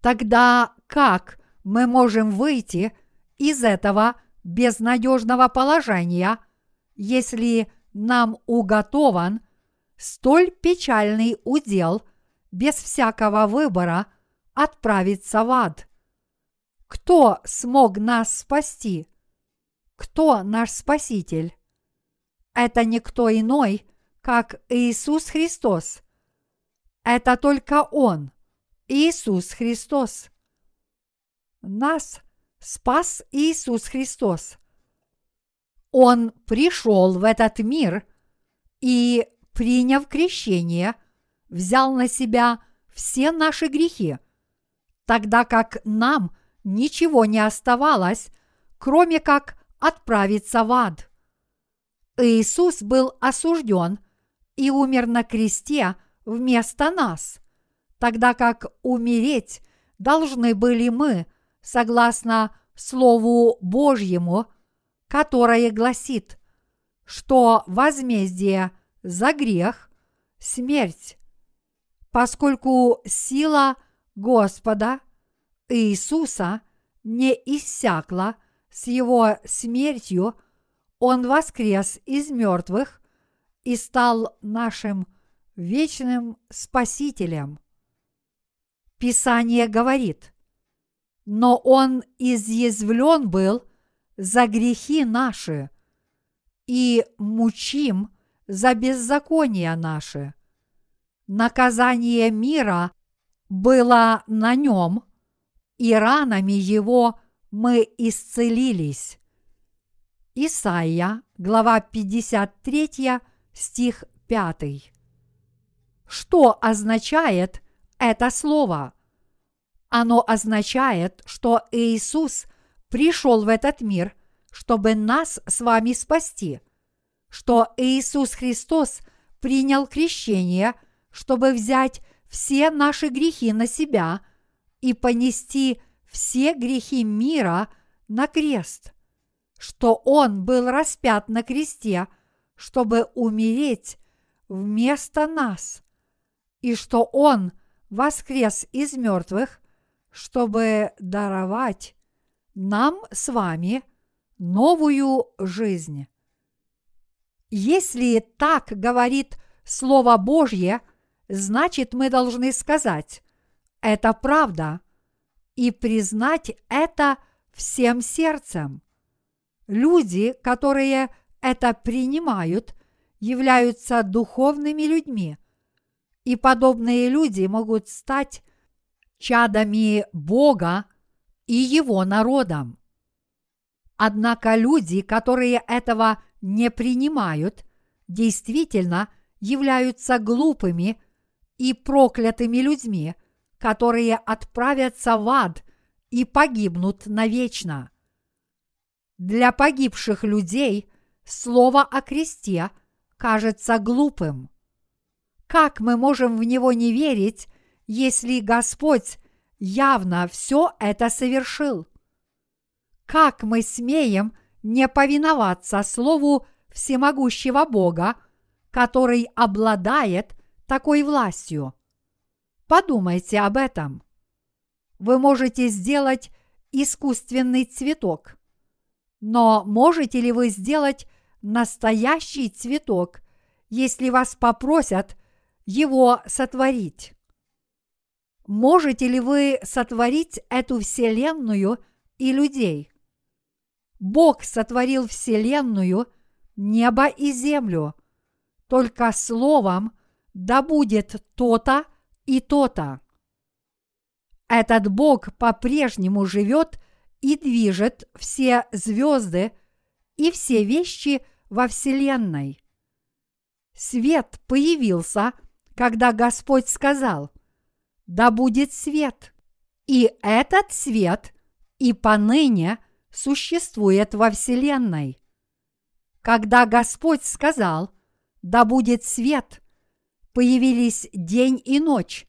Тогда как мы можем выйти из этого – безнадежного положения, если нам уготован столь печальный удел без всякого выбора отправиться в ад. Кто смог нас спасти? Кто наш Спаситель? Это никто иной, как Иисус Христос. Это только Он, Иисус Христос. Нас спас Иисус Христос. Он пришел в этот мир и, приняв крещение, взял на себя все наши грехи, тогда как нам ничего не оставалось, кроме как отправиться в ад. Иисус был осужден и умер на кресте вместо нас, тогда как умереть должны были мы – согласно Слову Божьему, которое гласит, что возмездие за грех – смерть, поскольку сила Господа Иисуса не иссякла с его смертью, он воскрес из мертвых и стал нашим вечным Спасителем. Писание говорит – но он изъязвлен был за грехи наши и мучим за беззакония наши. Наказание мира было на нем, и ранами его мы исцелились. Исайя, глава 53, стих 5. Что означает это слово? Оно означает, что Иисус пришел в этот мир, чтобы нас с вами спасти, что Иисус Христос принял крещение, чтобы взять все наши грехи на себя и понести все грехи мира на крест, что Он был распят на кресте, чтобы умереть вместо нас, и что Он воскрес из мертвых, чтобы даровать нам с вами новую жизнь. Если так говорит Слово Божье, значит мы должны сказать, это правда, и признать это всем сердцем. Люди, которые это принимают, являются духовными людьми, и подобные люди могут стать чадами Бога и Его народом. Однако люди, которые этого не принимают, действительно являются глупыми и проклятыми людьми, которые отправятся в ад и погибнут навечно. Для погибших людей слово о кресте кажется глупым. Как мы можем в него не верить, если Господь явно все это совершил? Как мы смеем не повиноваться Слову всемогущего Бога, который обладает такой властью? Подумайте об этом. Вы можете сделать искусственный цветок, но можете ли вы сделать настоящий цветок, если вас попросят его сотворить? Можете ли вы сотворить эту вселенную и людей? Бог сотворил вселенную, небо и землю, только словом да будет то-то и то-то. Этот Бог по-прежнему живет и движет все звезды и все вещи во Вселенной. Свет появился, когда Господь сказал, да будет свет. И этот свет и поныне существует во Вселенной. Когда Господь сказал, да будет свет, появились день и ночь,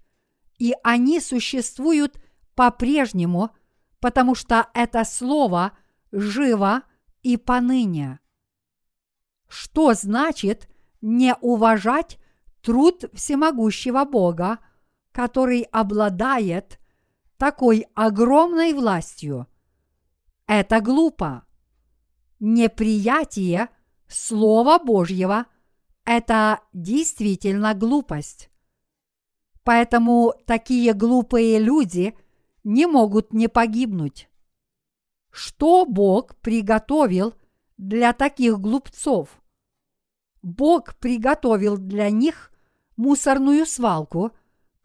и они существуют по-прежнему, потому что это слово живо и поныне. Что значит не уважать труд всемогущего Бога, который обладает такой огромной властью? Это глупо. Неприятие Слова Божьего – это действительно глупость. Поэтому такие глупые люди не могут не погибнуть. Что Бог приготовил для таких глупцов? Бог приготовил для них мусорную свалку,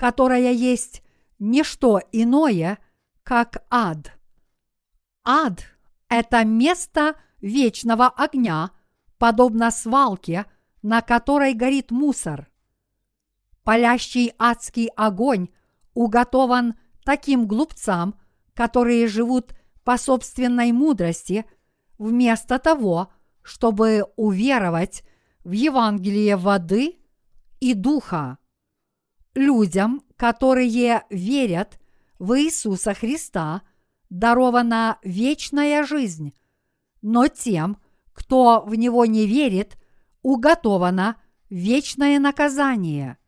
которая есть не что иное, как ад. Ад – это место вечного огня, подобно свалке, на которой горит мусор. Палящий адский огонь уготован таким глупцам, которые живут по собственной мудрости, вместо того, чтобы уверовать в Евангелие воды и духа. Людям, которые верят в Иисуса Христа, дарована вечная жизнь, но тем, кто в Него не верит, уготовано вечное наказание –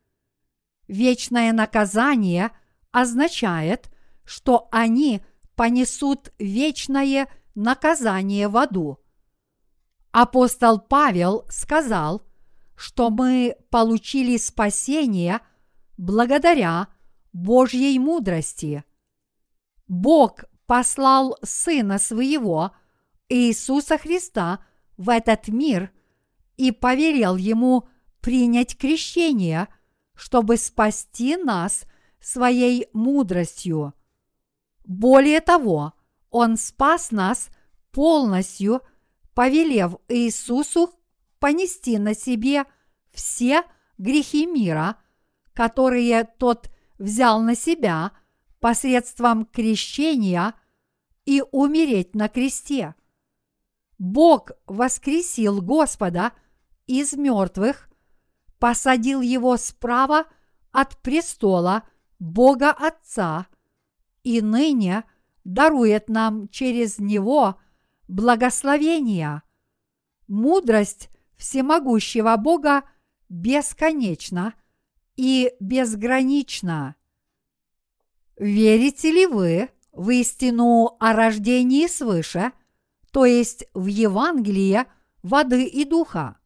Вечное наказание означает, что они понесут вечное наказание в аду. Апостол Павел сказал, что мы получили спасение благодаря Божьей мудрости. Бог послал Сына Своего Иисуса Христа в этот мир и повелел ему принять крещение, чтобы спасти нас своей мудростью. Более того, Он спас нас полностью, повелев Иисусу понести на себе все грехи мира, которые Тот взял на себя посредством крещения и умереть на кресте. Бог воскресил Господа из мертвых, посадил его справа от престола Бога Отца и ныне дарует нам через него благословения. Мудрость всемогущего Бога бесконечна и безгранична. Верите ли вы в истину о рождении свыше – то есть в Евангелие воды и духа.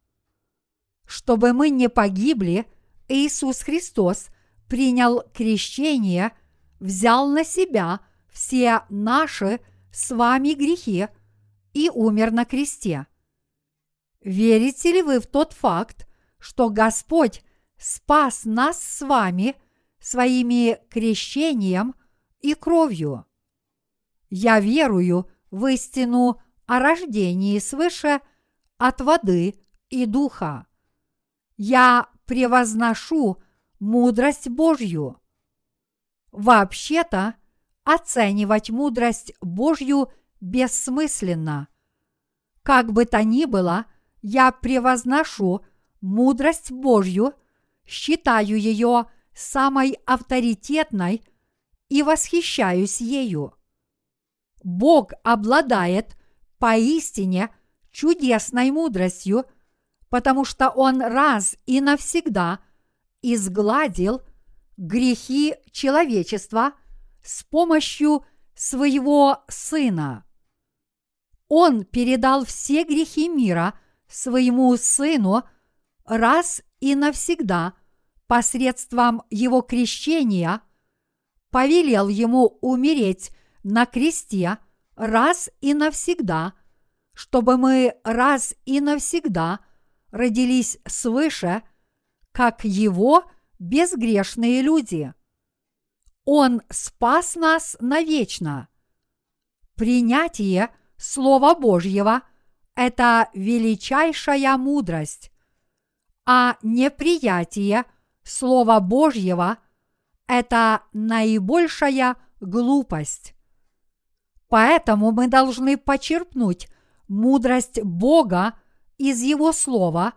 Чтобы мы не погибли, Иисус Христос принял крещение, взял на себя все наши с вами грехи и умер на кресте. Верите ли вы в тот факт, что Господь спас нас с вами своими крещением и кровью? Я верую в истину о рождении свыше от воды и духа. Я превозношу мудрость Божью. Вообще-то, оценивать мудрость Божью бессмысленно. Как бы то ни было, я превозношу мудрость Божью, считаю ее самой авторитетной и восхищаюсь ею. Бог обладает поистине чудесной мудростью, потому что Он раз и навсегда изгладил грехи человечества с помощью своего Сына. Он передал все грехи мира своему Сыну раз и навсегда посредством его крещения, повелел ему умереть на кресте – раз и навсегда, чтобы мы раз и навсегда родились свыше, как Его безгрешные люди. Он спас нас навечно. Принятие Слова Божьего – это величайшая мудрость, а неприятие Слова Божьего – это наибольшая глупость. Поэтому мы должны почерпнуть мудрость Бога из Его Слова,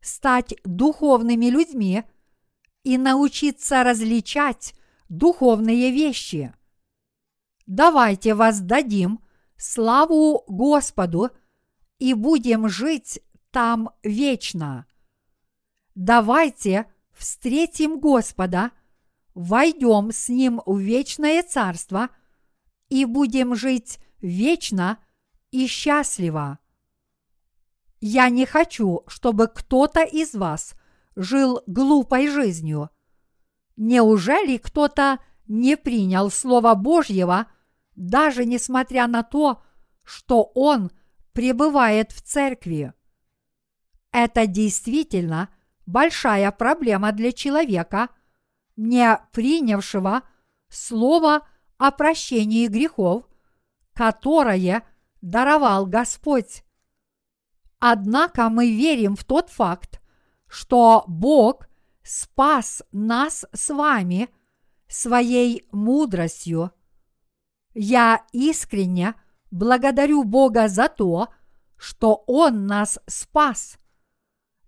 стать духовными людьми и научиться различать духовные вещи. Давайте воздадим славу Господу и будем жить там вечно. Давайте встретим Господа, войдем с Ним в вечное Царство – и будем жить вечно и счастливо. Я не хочу, чтобы кто-то из вас жил глупой жизнью. Неужели кто-то не принял Слово Божьего, даже несмотря на то, что он пребывает в церкви? Это действительно большая проблема для человека, не принявшего Слово о прощении грехов, которое даровал Господь. Однако мы верим в тот факт, что Бог спас нас с вами своей мудростью. Я искренне благодарю Бога за то, что Он нас спас.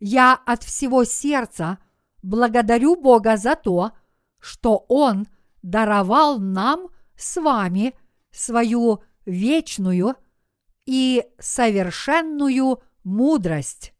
Я от всего сердца благодарю Бога за то, что Он даровал нам с вами свою вечную и совершенную мудрость.